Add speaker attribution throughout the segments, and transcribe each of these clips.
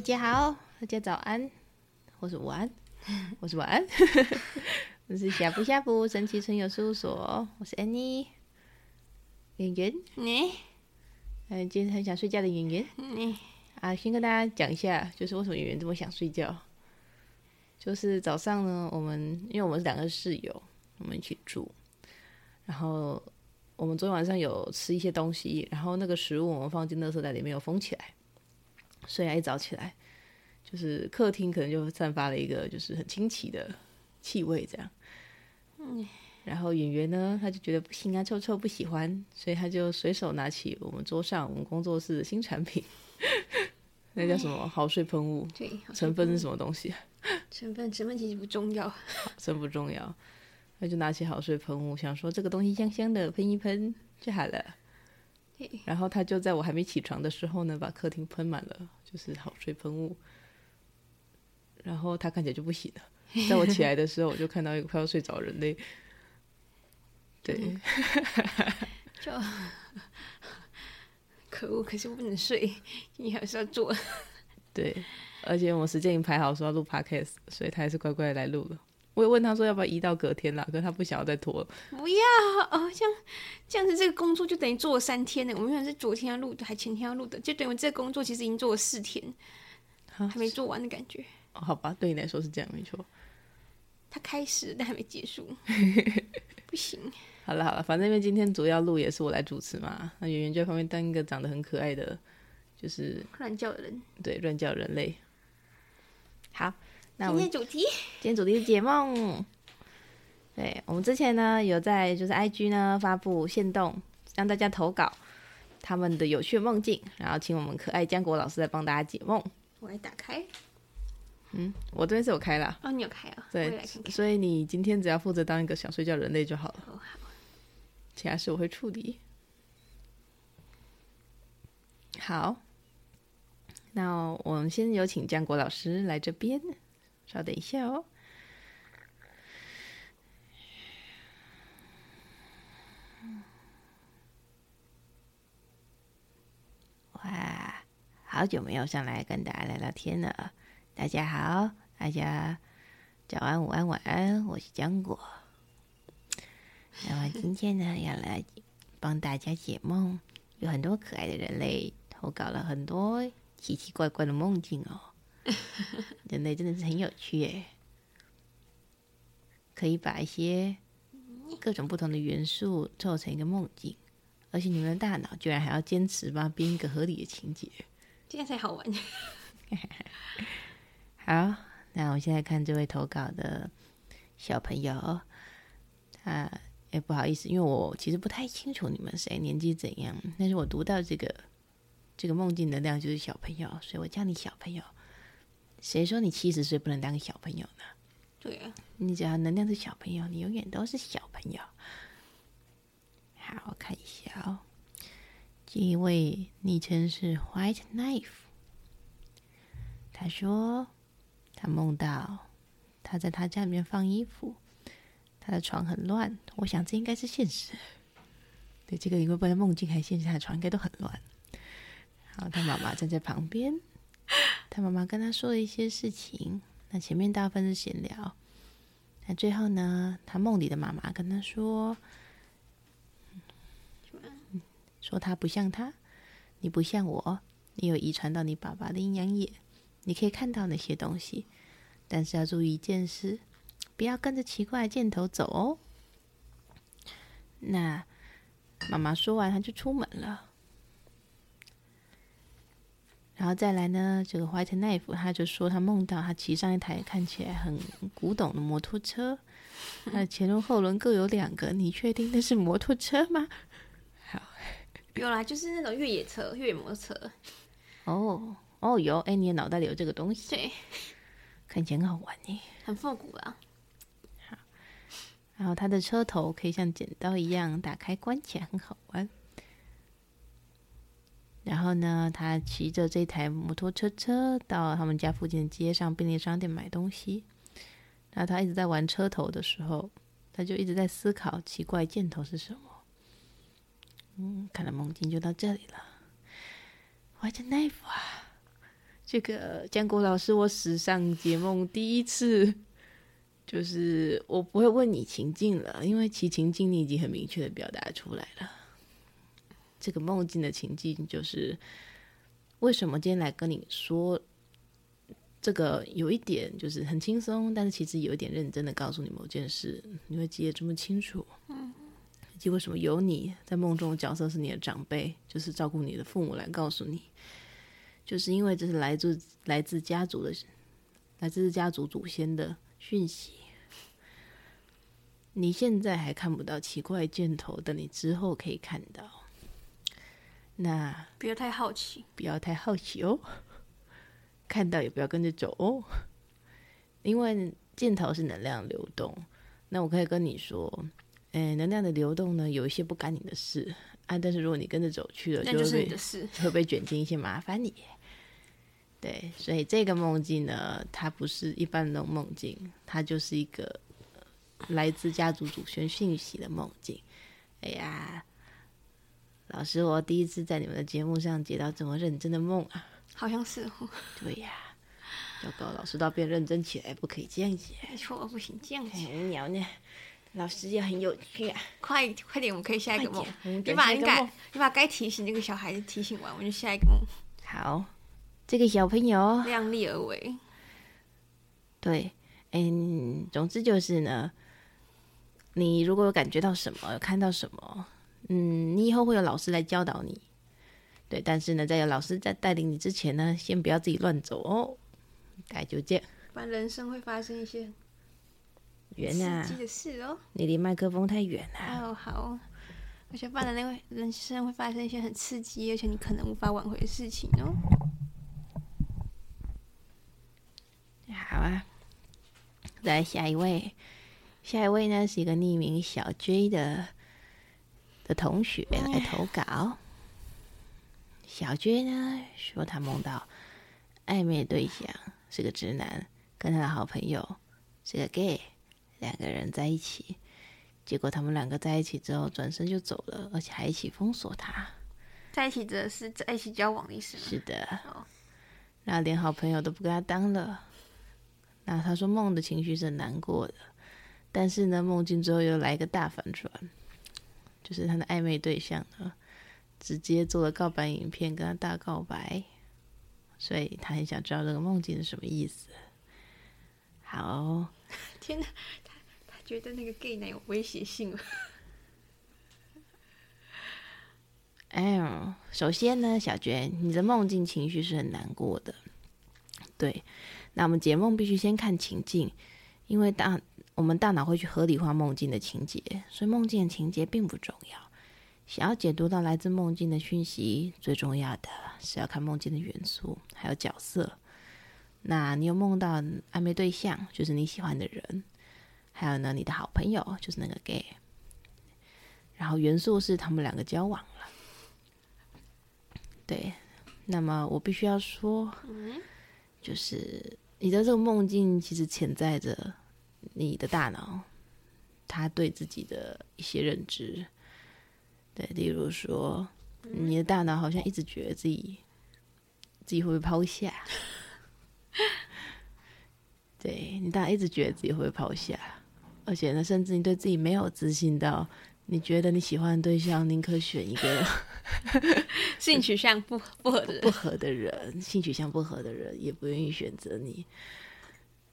Speaker 1: 大家好，大家早安，或是午安，我是晚安。我是夏布夏布神奇春有事务所，我是 Annie。圆圆，你，嗯，今天很想睡觉的圆圆，你啊，先跟大家讲一下，就是为什么圆圆这么想睡觉。就是早上呢，我们因为我们是两个室友，我们一起住，然后我们昨天晚上有吃一些东西，然后那个食物我们放进垃圾袋里面有封起来。所以一早起来，就是客厅可能就散发了一个就是很清奇的气味，这样。嗯。然后演员呢，他就觉得不行啊，臭臭不喜欢，所以他就随手拿起我们桌上我们工作室的新产品，那叫什么好睡喷雾？对，成分是什么东西？
Speaker 2: 成分成分其实不重要，
Speaker 1: 真不重要。他就拿起好睡喷雾，想说这个东西香香的，喷一喷就好了。然后他就在我还没起床的时候呢，把客厅喷满了，就是好睡喷雾。然后他看起来就不行了。在我起来的时候，我就看到一个快要睡着的人类。对，
Speaker 2: 就可恶，可是我不能睡，你还是要做。
Speaker 1: 对，而且我时间已经排好说要录 podcast，所以他还是乖乖来录了。我也问他说要不要移到隔天啦，可是他不想要再拖了。
Speaker 2: 不要哦，像这样子，这个工作就等于做了三天呢。我们原本是昨天要录的，还前天要录的，就等于这个工作其实已经做了四天，还没做完的感觉。
Speaker 1: 哦，好吧，对你来说是这样，没错。
Speaker 2: 他开始，但还没结束，不行。
Speaker 1: 好了好了，反正因为今天主要录也是我来主持嘛，那圆圆就在旁边当一个长得很可爱的，就是
Speaker 2: 乱叫的人，
Speaker 1: 对，乱叫人类。好。那
Speaker 2: 今天主题，
Speaker 1: 今天主题是解梦。对，我们之前呢有在就是 IG 呢发布限动，让大家投稿他们的有趣梦境，然后请我们可爱江国老师来帮大家解梦。
Speaker 2: 我来打开。
Speaker 1: 嗯，我这边是有开了。
Speaker 2: 哦，你有开啊？
Speaker 1: 对，
Speaker 2: 看看，
Speaker 1: 所以你今天只要负责当一个想睡觉人类就好了。
Speaker 2: 哦，好。
Speaker 1: 其他事我会处理。好，那我们先有请江国老师来这边。稍等一下哦。哇，好久没有上来跟大家聊聊天了。大家好，大家早安、午安、晚安，我是浆果。那么今天呢，要来帮大家解梦。有很多可爱的人类投稿了很多奇奇怪怪的梦境哦。人类真的是很有趣耶，可以把一些各种不同的元素凑成一个梦境，而且你们的大脑居然还要坚持帮编一个合理的情节，
Speaker 2: 这样才好玩。
Speaker 1: 好，那我现在看这位投稿的小朋友，他也不好意思，因为我其实不太清楚你们谁年纪怎样，但是我读到这个这个梦境能量就是小朋友，所以我叫你小朋友。谁说你七十岁不能当个小朋友呢？
Speaker 2: 对啊，
Speaker 1: 你只要能量是小朋友，你永远都是小朋友。好，我看一下哦。这一位昵称是 White Knife，他说他梦到他在他家里面放衣服，他的床很乱。我想这应该是现实。对，这个因为不管梦境还是现实，他的床应该都很乱。然后他妈妈站在旁边。他妈妈跟他说了一些事情，那前面大部分是闲聊，那最后呢，他梦里的妈妈跟他说，说他不像他，你不像我，你有遗传到你爸爸的阴阳眼，你可以看到那些东西，但是要注意一件事，不要跟着奇怪的箭头走哦。那妈妈说完，他就出门了。然后再来呢，这个 White Knife 他就说他梦到他骑上一台看起来很古董的摩托车，他的前轮后轮各有两个，你确定那是摩托车吗？好，
Speaker 2: 有啦，就是那种越野车、越野摩托车。
Speaker 1: 哦哦，有，哎，你的脑袋里有这个东西，
Speaker 2: 对，
Speaker 1: 看起来很好玩呢，
Speaker 2: 很复古啊。
Speaker 1: 好，然后它的车头可以像剪刀一样打开关起来，很好玩。然后呢，他骑着这台摩托车车到他们家附近的街上便利商店买东西。然后他一直在玩车头的时候，他就一直在思考奇怪箭头是什么。嗯，看来梦境就到这里了。White Knife 啊，这个江国老师，我史上解梦第一次，就是我不会问你情境了，因为其情境你已经很明确的表达出来了。这个梦境的情境就是，为什么今天来跟你说这个有一点就是很轻松，但是其实有一点认真的告诉你某件事，你会记得这么清楚？嗯，以及为什么有你在梦中的角色是你的长辈，就是照顾你的父母来告诉你，就是因为这是来自来自家族的，来自家族祖先的讯息。你现在还看不到奇怪箭头，但你之后可以看到。那
Speaker 2: 不要太好奇，
Speaker 1: 不要太好奇哦。看到也不要跟着走哦，因为箭头是能量流动。那我可以跟你说，哎，能量的流动呢，有一些不干你的事啊。但是如果你跟着走去了，
Speaker 2: 那就是你的事，
Speaker 1: 就会被卷进一些麻烦里。对，所以这个梦境呢，它不是一般的梦境，它就是一个来自家族祖先讯息的梦境。哎呀。老师，我第一次在你们的节目上解到这么认真的梦啊！
Speaker 2: 好像是哦。
Speaker 1: 对呀，要搞老师都要变认真起来，不可以这样子。
Speaker 2: 没错，不行这样子。
Speaker 1: 鸟呢？老师也很有趣啊！
Speaker 2: 快快点，我们可以下一个梦。你把你该你把该提醒那个小孩子提醒完，我们就下一个梦。
Speaker 1: 好，这个小朋友
Speaker 2: 量力而为。
Speaker 1: 对，嗯，总之就是呢，你如果有感觉到什么，有看到什么。嗯，你以后会有老师来教导你，对。但是呢，在有老师在带领你之前呢，先不要自己乱走哦。大概就这样，
Speaker 2: 不然人生会发生一些
Speaker 1: 远啊
Speaker 2: 的事哦。
Speaker 1: 你离麦克风太远了。
Speaker 2: 哦，好。而且不然那位人生会发生一些很刺激，而且你可能无法挽回的事情哦。
Speaker 1: 好啊，来下一位，下一位呢是一个匿名小 J 的。的同学来投稿，小娟呢说她梦到暧昧对象是个直男，跟他的好朋友是个 gay，两个人在一起，结果他们两个在一起之后转身就走了，而且还一起封锁他。
Speaker 2: 在一起的是在一起交往的意思吗？
Speaker 1: 是的，那连好朋友都不跟他当了。那他说梦的情绪是很难过的，但是呢，梦境之后又来一个大反转。就是他的暧昧对象呢，直接做了告白影片跟他大告白，所以他很想知道这个梦境是什么意思。好，
Speaker 2: 天哪，他他觉得那个 gay 男有威胁性。
Speaker 1: 哎呦，首先呢，小娟，你的梦境情绪是很难过的。对，那我们解梦必须先看情境，因为当。我们大脑会去合理化梦境的情节，所以梦境的情节并不重要。想要解读到来自梦境的讯息，最重要的是要看梦境的元素还有角色。那你有梦到暧昧对象，就是你喜欢的人，还有呢，你的好朋友就是那个 gay，然后元素是他们两个交往了。对，那么我必须要说，就是你的这个梦境其实潜在着。你的大脑，他对自己的一些认知，对，例如说，你的大脑好像一直觉得自己，自己会被抛下，对，你大脑一直觉得自己会被抛下，而且呢，甚至你对自己没有自信到，你觉得你喜欢的对象宁可选一个
Speaker 2: 性取向不不合的人，
Speaker 1: 不合的人，性取向不合的人，也不愿意选择你。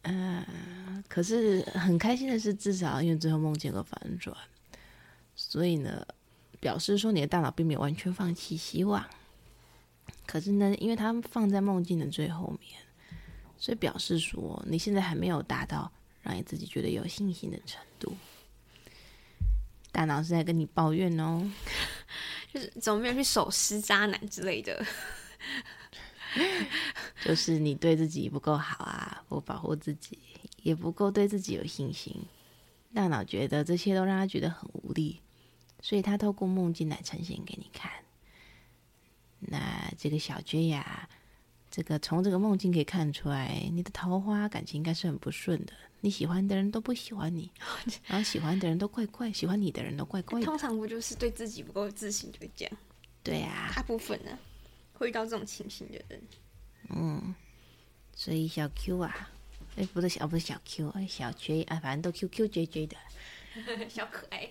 Speaker 1: 嗯、可是很开心的是，至少因为最后梦见个反转，所以呢，表示说你的大脑并没有完全放弃希望。可是呢，因为它放在梦境的最后面，所以表示说你现在还没有达到让你自己觉得有信心的程度。大脑是在跟你抱怨哦，
Speaker 2: 就是怎么没有去守尸渣男之类的。
Speaker 1: 就是你对自己不够好啊，不保护自己，也不够对自己有信心。大脑觉得这些都让他觉得很无力，所以他透过梦境来呈现给你看。那这个小 J 呀，这个从这个梦境可以看出来，你的桃花感情应该是很不顺的。你喜欢的人都不喜欢你，然后喜欢的人都怪怪，喜欢你的人都怪怪的。
Speaker 2: 通常不就是对自己不够自信就会这样？
Speaker 1: 对呀、啊，
Speaker 2: 大部分呢。会遇到这种情形的人，
Speaker 1: 嗯，所以小 Q 啊，哎、欸，不是小，不是小 Q，哎，小 J 啊，反正都 Q Q J J 的，
Speaker 2: 小可爱。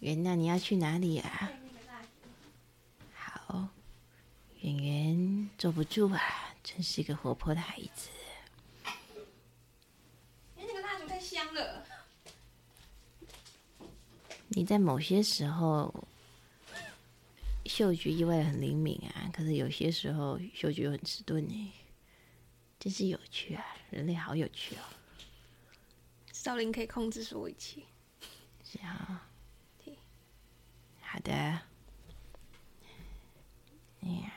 Speaker 1: 圆，那你要去哪里啊？好，圆圆坐不住啊，真是一个活泼的孩子。
Speaker 2: 哎，那个蜡烛太香了。
Speaker 1: 你在某些时候嗅觉意外的很灵敏啊，可是有些时候嗅觉又很迟钝呢，真是有趣啊！人类好有趣哦。
Speaker 2: 少林可以控制所有一切。
Speaker 1: 是啊。好的。哎呀，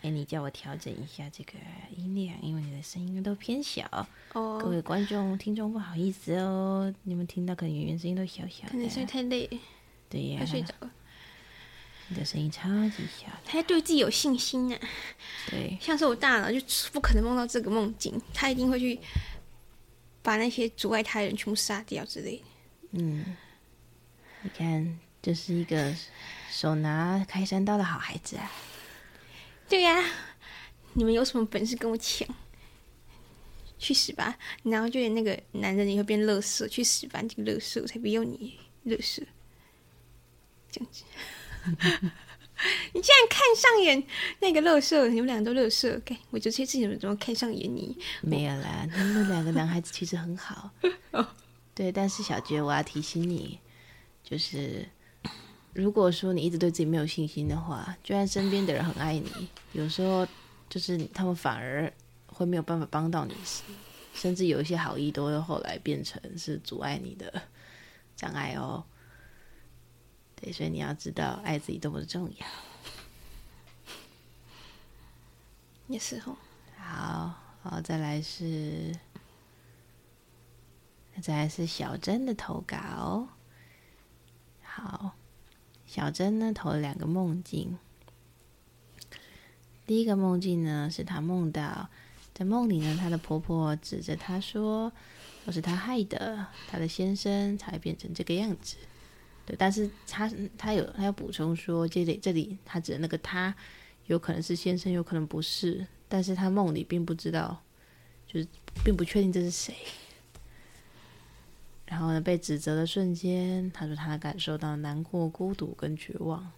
Speaker 1: 哎，你叫我调整一下这个音量，因为你的声音都偏小。哦。各位观众、听众，不好意思哦，你们听到可能演员声音都小小的。
Speaker 2: 可能是太累。
Speaker 1: 对呀。
Speaker 2: 快睡着了。
Speaker 1: 你的声音超级小。
Speaker 2: 他要对自己有信心啊。
Speaker 1: 对。
Speaker 2: 像是我大脑就不可能梦到这个梦境，他一定会去把那些阻碍他的人全部杀掉之类的。
Speaker 1: 嗯。你看。这是一个手拿开山刀的好孩子啊！
Speaker 2: 对呀，你们有什么本事跟我抢？去死吧！然后就连那个男人也会变垃圾，去死吧！这个垃圾我才不要你，垃圾！这样子，你竟然看上眼那个乐色，你们两个都乐色，OK？我这些事情怎么看上眼你？
Speaker 1: 没有啦，他们两个男孩子其实很好。对，但是小杰，我要提醒你，就是。如果说你一直对自己没有信心的话，就算身边的人很爱你，有时候就是他们反而会没有办法帮到你，甚至有一些好意都会后来变成是阻碍你的障碍哦。对，所以你要知道爱自己多么的重要。
Speaker 2: 也是哦。
Speaker 1: 好，好，再来是，再来是小珍的投稿。好。小珍呢，投了两个梦境。第一个梦境呢，是她梦到在梦里呢，她的婆婆指着她说：“都是她害的，她的先生才变成这个样子。”对，但是他他有他要补充说，这里这里他指的那个他，有可能是先生，有可能不是，但是他梦里并不知道，就是并不确定这是谁。然后呢，被指责的瞬间，他说他感受到难过、孤独跟绝望。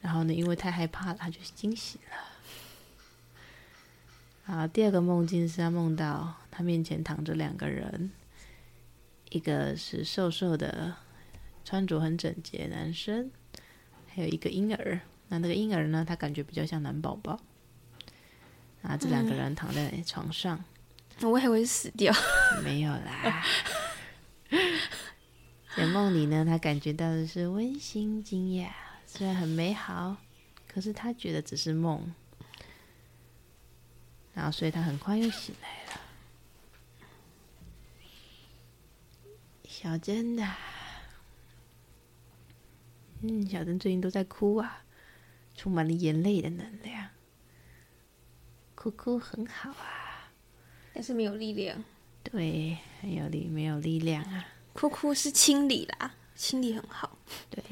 Speaker 1: 然后呢，因为太害怕了，他就惊醒了。啊，第二个梦境是他梦到他面前躺着两个人，一个是瘦瘦的、穿着很整洁的男生，还有一个婴儿。那那个婴儿呢，他感觉比较像男宝宝。啊，这两个人躺在床上，
Speaker 2: 嗯、我还以为是死掉，
Speaker 1: 没有啦。在梦里呢，他感觉到的是温馨惊讶，虽然很美好，可是他觉得只是梦。然后，所以他很快又醒来了。小珍呐，嗯，小珍最近都在哭啊，充满了眼泪的能量。哭哭很好啊，
Speaker 2: 但是没有力量。
Speaker 1: 对，很有力，没有力量啊。
Speaker 2: 哭哭是清理啦，清理很好。
Speaker 1: 对，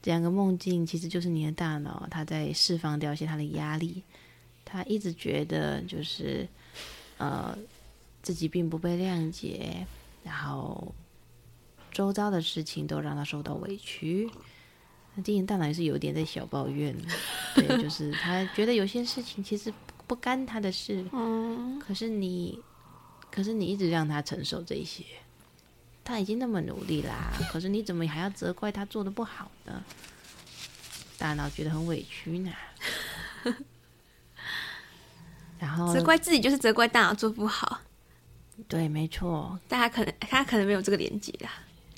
Speaker 1: 这两个梦境其实就是你的大脑，它在释放掉一些它的压力。他一直觉得就是，呃，自己并不被谅解，然后周遭的事情都让他受到委屈。那今天大脑也是有点在小抱怨，对，就是 他觉得有些事情其实不干他的事，嗯，可是你。可是你一直让他承受这些，他已经那么努力啦，可是你怎么还要责怪他做的不好呢？大脑觉得很委屈呢。然后
Speaker 2: 责怪自己就是责怪大脑做不好。
Speaker 1: 对，没错。
Speaker 2: 大家可能他可能没有这个连接啦。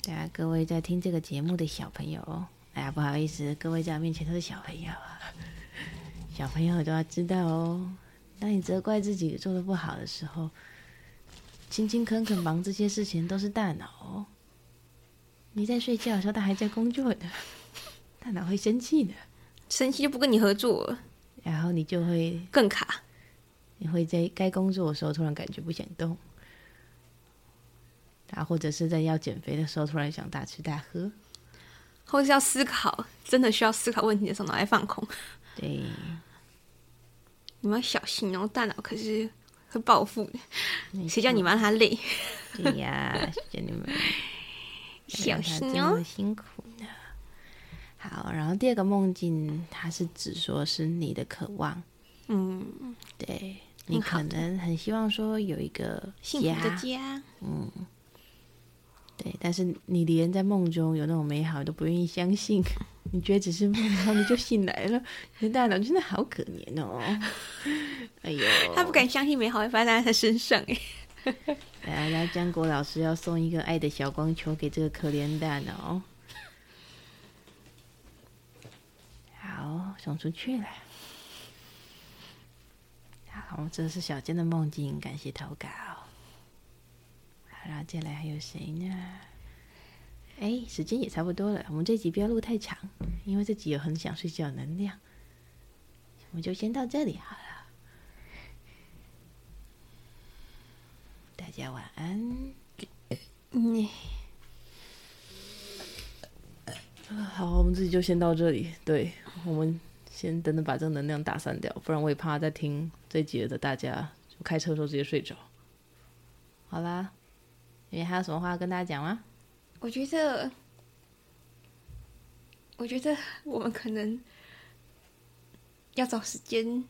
Speaker 1: 对啊，各位在听这个节目的小朋友，哎呀，不好意思，各位在我面前都是小朋友啊。小朋友都要知道哦，当你责怪自己做的不好的时候。勤勤恳恳忙这些事情都是大脑哦，你在睡觉的时候，他还在工作的，大脑会生气的，
Speaker 2: 生气就不跟你合作了，
Speaker 1: 然后你就会
Speaker 2: 更卡，
Speaker 1: 你会在该工作的时候突然感觉不想动，啊，或者是在要减肥的时候突然想大吃大喝，
Speaker 2: 或是要思考，真的需要思考问题的时候脑袋放空，
Speaker 1: 对，
Speaker 2: 你们要小心哦，大脑可是会报复的。谁叫你让他累？
Speaker 1: 对呀，谢谢你们，
Speaker 2: 小心哦，
Speaker 1: 辛苦呢。好，然后第二个梦境，它是指说是你的渴望，
Speaker 2: 嗯，
Speaker 1: 对，你可能很希望说有一个
Speaker 2: 幸福的家，
Speaker 1: 嗯。对，但是你连在梦中有那种美好都不愿意相信，你觉得只是梦，然后你就醒来了，你的大脑真的好可怜哦。哎呦，
Speaker 2: 他不敢相信美好会发生在他身上哎。
Speaker 1: 来来，江国老师要送一个爱的小光球给这个可怜大脑。好，送出去了。好，这是小尖的梦境，感谢投稿。然后接下来还有谁呢？哎，时间也差不多了，我们这集不要录太长，因为这集有很想睡觉的能量，我们就先到这里好了。大家晚安。嗯。好，我们这集就先到这里。对，我们先等等把这个能量打散掉，不然我也怕在听这集的大家就开车的时候直接睡着。好啦。你还有什么话要跟大家讲吗？
Speaker 2: 我觉得，我觉得我们可能要找时间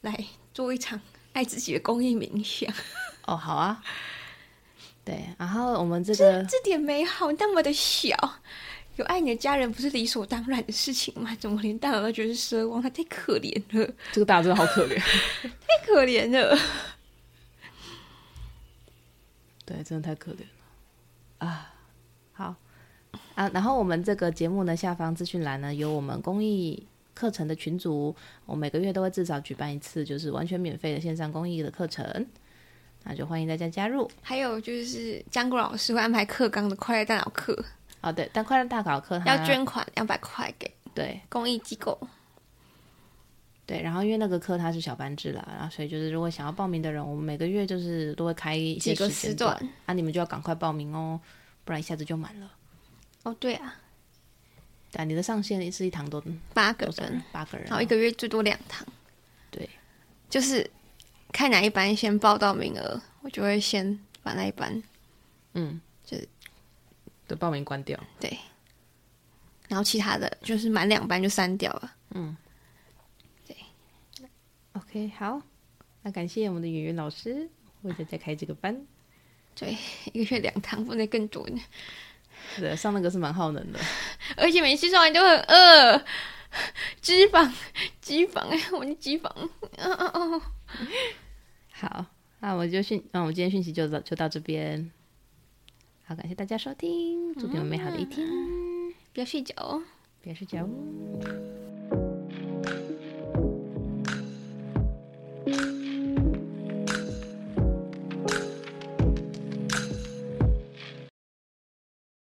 Speaker 2: 来做一场爱自己的公益冥想。
Speaker 1: 哦，好啊。对，然后我们这个
Speaker 2: 这，这点美好那么的小，有爱你的家人不是理所当然的事情吗？怎么连大脑都觉得是奢望？他太可怜了。
Speaker 1: 这个大真的好可怜，
Speaker 2: 太可怜了。
Speaker 1: 对，真的太可怜了啊！好啊，然后我们这个节目呢，下方资讯栏呢有我们公益课程的群组，我每个月都会至少举办一次，就是完全免费的线上公益的课程，那就欢迎大家加入。
Speaker 2: 还有就是江国老师会安排课纲的快乐大脑课，
Speaker 1: 哦对，但快乐大脑课
Speaker 2: 要捐款两百块给
Speaker 1: 对
Speaker 2: 公益机构。
Speaker 1: 对，然后因为那个课它是小班制了，然后所以就是如果想要报名的人，我们每个月就是都会开一些时间段，几个时段，啊，你们就要赶快报名哦，不然一下子就满了。
Speaker 2: 哦，对啊，
Speaker 1: 对，你的上限是一堂都
Speaker 2: 八个人，
Speaker 1: 八个人，
Speaker 2: 然后一个月最多两堂。
Speaker 1: 对，
Speaker 2: 就是看哪一班先报到名额，我就会先把那一班，
Speaker 1: 嗯，
Speaker 2: 就是
Speaker 1: 的报名关掉。
Speaker 2: 对，然后其他的就是满两班就删掉了。嗯。
Speaker 1: OK，好，那感谢我们的圆圆老师为大家开这个班。
Speaker 2: 对，一个月两堂，不能更多呢。
Speaker 1: 对，上那个是蛮耗能的，
Speaker 2: 而且每次上完都很饿，脂肪，脂肪，哎，我的脂肪，嗯嗯嗯。
Speaker 1: 好，那我就讯，那我们今天讯息就到就到这边。好，感谢大家收听，祝你们美好的一天，
Speaker 2: 不要睡觉哦，
Speaker 1: 不要睡觉哦。